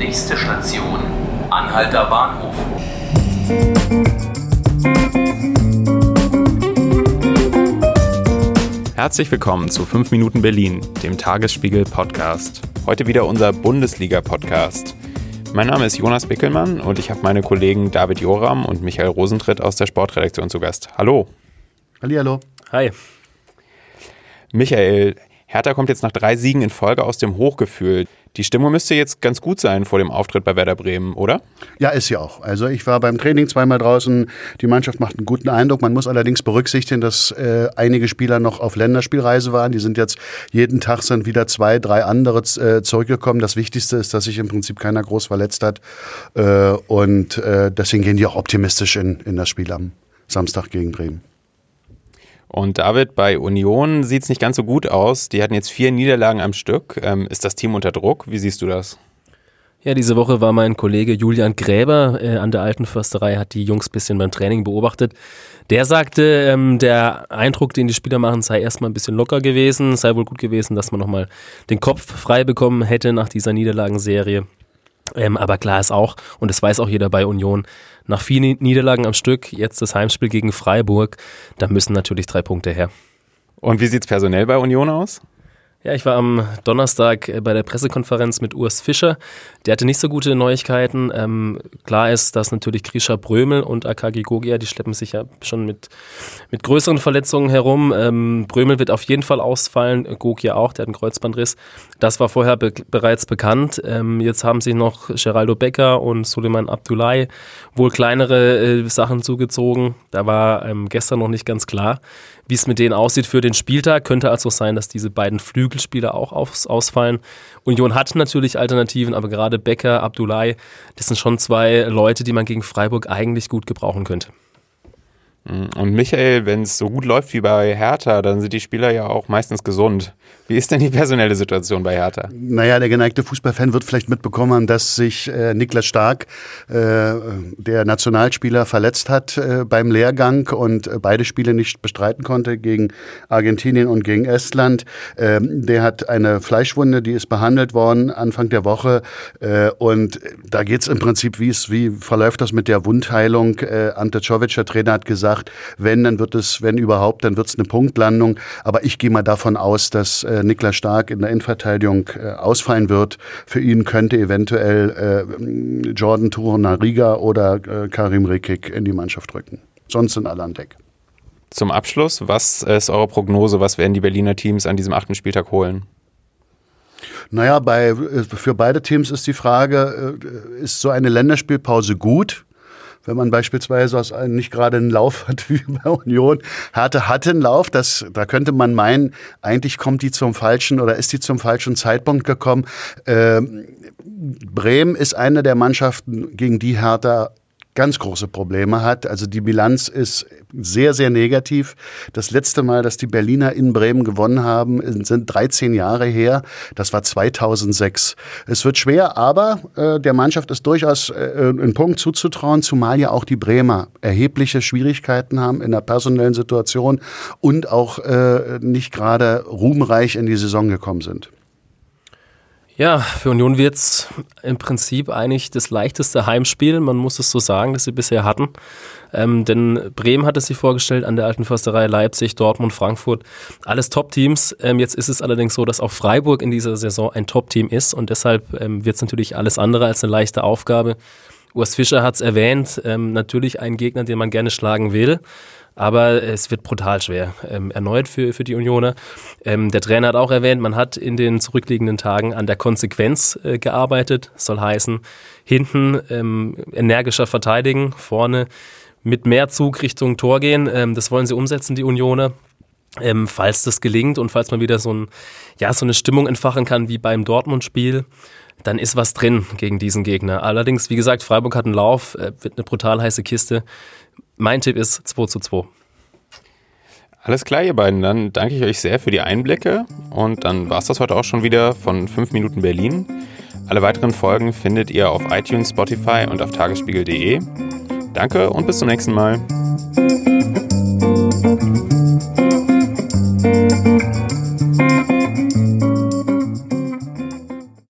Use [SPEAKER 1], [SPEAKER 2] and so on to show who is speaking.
[SPEAKER 1] Nächste Station, Anhalter Bahnhof.
[SPEAKER 2] Herzlich willkommen zu 5 Minuten Berlin, dem Tagesspiegel Podcast. Heute wieder unser Bundesliga Podcast. Mein Name ist Jonas Bickelmann und ich habe meine Kollegen David Joram und Michael Rosentritt aus der Sportredaktion zu Gast. Hallo.
[SPEAKER 3] Hallihallo.
[SPEAKER 2] Hi. Michael, Hertha kommt jetzt nach drei Siegen in Folge aus dem Hochgefühl. Die Stimmung müsste jetzt ganz gut sein vor dem Auftritt bei Werder Bremen, oder?
[SPEAKER 3] Ja, ist sie auch. Also ich war beim Training zweimal draußen. Die Mannschaft macht einen guten Eindruck. Man muss allerdings berücksichtigen, dass äh, einige Spieler noch auf Länderspielreise waren. Die sind jetzt jeden Tag sind wieder zwei, drei andere äh, zurückgekommen. Das Wichtigste ist, dass sich im Prinzip keiner groß verletzt hat. Äh, und äh, deswegen gehen die auch optimistisch in, in das Spiel am Samstag gegen Bremen.
[SPEAKER 2] Und David, bei Union sieht es nicht ganz so gut aus. Die hatten jetzt vier Niederlagen am Stück. Ähm, ist das Team unter Druck? Wie siehst du das?
[SPEAKER 4] Ja, diese Woche war mein Kollege Julian Gräber äh, an der Alten Försterei, hat die Jungs bisschen beim Training beobachtet. Der sagte, ähm, der Eindruck, den die Spieler machen, sei erstmal ein bisschen locker gewesen, sei wohl gut gewesen, dass man nochmal den Kopf frei bekommen hätte nach dieser Niederlagenserie. Ähm, aber klar ist auch, und das weiß auch jeder bei Union, nach vier Niederlagen am Stück, jetzt das Heimspiel gegen Freiburg, da müssen natürlich drei Punkte her.
[SPEAKER 2] Und wie sieht es personell bei Union aus?
[SPEAKER 4] Ja, ich war am Donnerstag äh, bei der Pressekonferenz mit Urs Fischer. Der hatte nicht so gute Neuigkeiten. Ähm, klar ist, dass natürlich Grisha Brömel und Akagi Gogia, die schleppen sich ja schon mit, mit größeren Verletzungen herum. Ähm, Brömel wird auf jeden Fall ausfallen, Gogia auch, der hat einen Kreuzbandriss. Das war vorher be bereits bekannt. Ähm, jetzt haben sich noch Geraldo Becker und Suleiman Abdullahi wohl kleinere äh, Sachen zugezogen. Da war ähm, gestern noch nicht ganz klar, wie es mit denen aussieht für den Spieltag. Könnte also sein, dass diese beiden Flügelspieler auch aus, ausfallen. Union hat natürlich Alternativen, aber gerade Becker, Abdullahi, das sind schon zwei Leute, die man gegen Freiburg eigentlich gut gebrauchen könnte.
[SPEAKER 2] Und Michael, wenn es so gut läuft wie bei Hertha, dann sind die Spieler ja auch meistens gesund. Wie ist denn die personelle Situation bei Hertha?
[SPEAKER 3] Naja, der geneigte Fußballfan wird vielleicht mitbekommen dass sich äh, Niklas Stark, äh, der Nationalspieler, verletzt hat äh, beim Lehrgang und äh, beide Spiele nicht bestreiten konnte gegen Argentinien und gegen Estland. Ähm, der hat eine Fleischwunde, die ist behandelt worden Anfang der Woche. Äh, und da geht es im Prinzip, wie, wie verläuft das mit der Wundheilung? Äh, Ante Czovic, der Trainer, hat gesagt, wenn, dann wird es, wenn überhaupt, dann wird es eine Punktlandung. Aber ich gehe mal davon aus, dass äh, Niklas Stark in der Innenverteidigung äh, ausfallen wird. Für ihn könnte eventuell äh, Jordan Turunariga oder äh, Karim Rekik in die Mannschaft rücken. Sonst sind alle an Deck.
[SPEAKER 2] Zum Abschluss, was ist eure Prognose? Was werden die Berliner Teams an diesem achten Spieltag holen?
[SPEAKER 3] Naja, bei, äh, für beide Teams ist die Frage, äh, ist so eine Länderspielpause gut? Wenn man beispielsweise aus einem nicht gerade einen Lauf hat wie bei Union. Hertha hatte einen Lauf, das, da könnte man meinen, eigentlich kommt die zum falschen oder ist die zum falschen Zeitpunkt gekommen. Ähm, Bremen ist eine der Mannschaften, gegen die Hertha ganz große Probleme hat. Also die Bilanz ist sehr, sehr negativ. Das letzte Mal, dass die Berliner in Bremen gewonnen haben, sind 13 Jahre her. Das war 2006. Es wird schwer, aber äh, der Mannschaft ist durchaus äh, einen Punkt zuzutrauen, zumal ja auch die Bremer erhebliche Schwierigkeiten haben in der personellen Situation und auch äh, nicht gerade ruhmreich in die Saison gekommen sind.
[SPEAKER 4] Ja, für Union wird es im Prinzip eigentlich das leichteste Heimspiel, man muss es so sagen, das sie bisher hatten. Ähm, denn Bremen hat es sich vorgestellt an der alten Försterei, Leipzig, Dortmund, Frankfurt, alles Top-Teams. Ähm, jetzt ist es allerdings so, dass auch Freiburg in dieser Saison ein Top-Team ist und deshalb ähm, wird es natürlich alles andere als eine leichte Aufgabe. Urs Fischer hat es erwähnt, ähm, natürlich ein Gegner, den man gerne schlagen will aber es wird brutal schwer. Ähm, erneut für, für die Unioner. Ähm, der Trainer hat auch erwähnt, man hat in den zurückliegenden Tagen an der Konsequenz äh, gearbeitet. Soll heißen, hinten ähm, energischer verteidigen, vorne mit mehr Zug Richtung Tor gehen. Ähm, das wollen sie umsetzen, die Unioner. Ähm, falls das gelingt und falls man wieder so, ein, ja, so eine Stimmung entfachen kann wie beim Dortmund-Spiel, dann ist was drin gegen diesen Gegner. Allerdings, wie gesagt, Freiburg hat einen Lauf, äh, wird eine brutal heiße Kiste. Mein Tipp ist 2 zu 2.
[SPEAKER 2] Alles klar, ihr beiden. Dann danke ich euch sehr für die Einblicke. Und dann war es das heute auch schon wieder von 5 Minuten Berlin. Alle weiteren Folgen findet ihr auf iTunes, Spotify und auf tagesspiegel.de. Danke und bis zum nächsten Mal.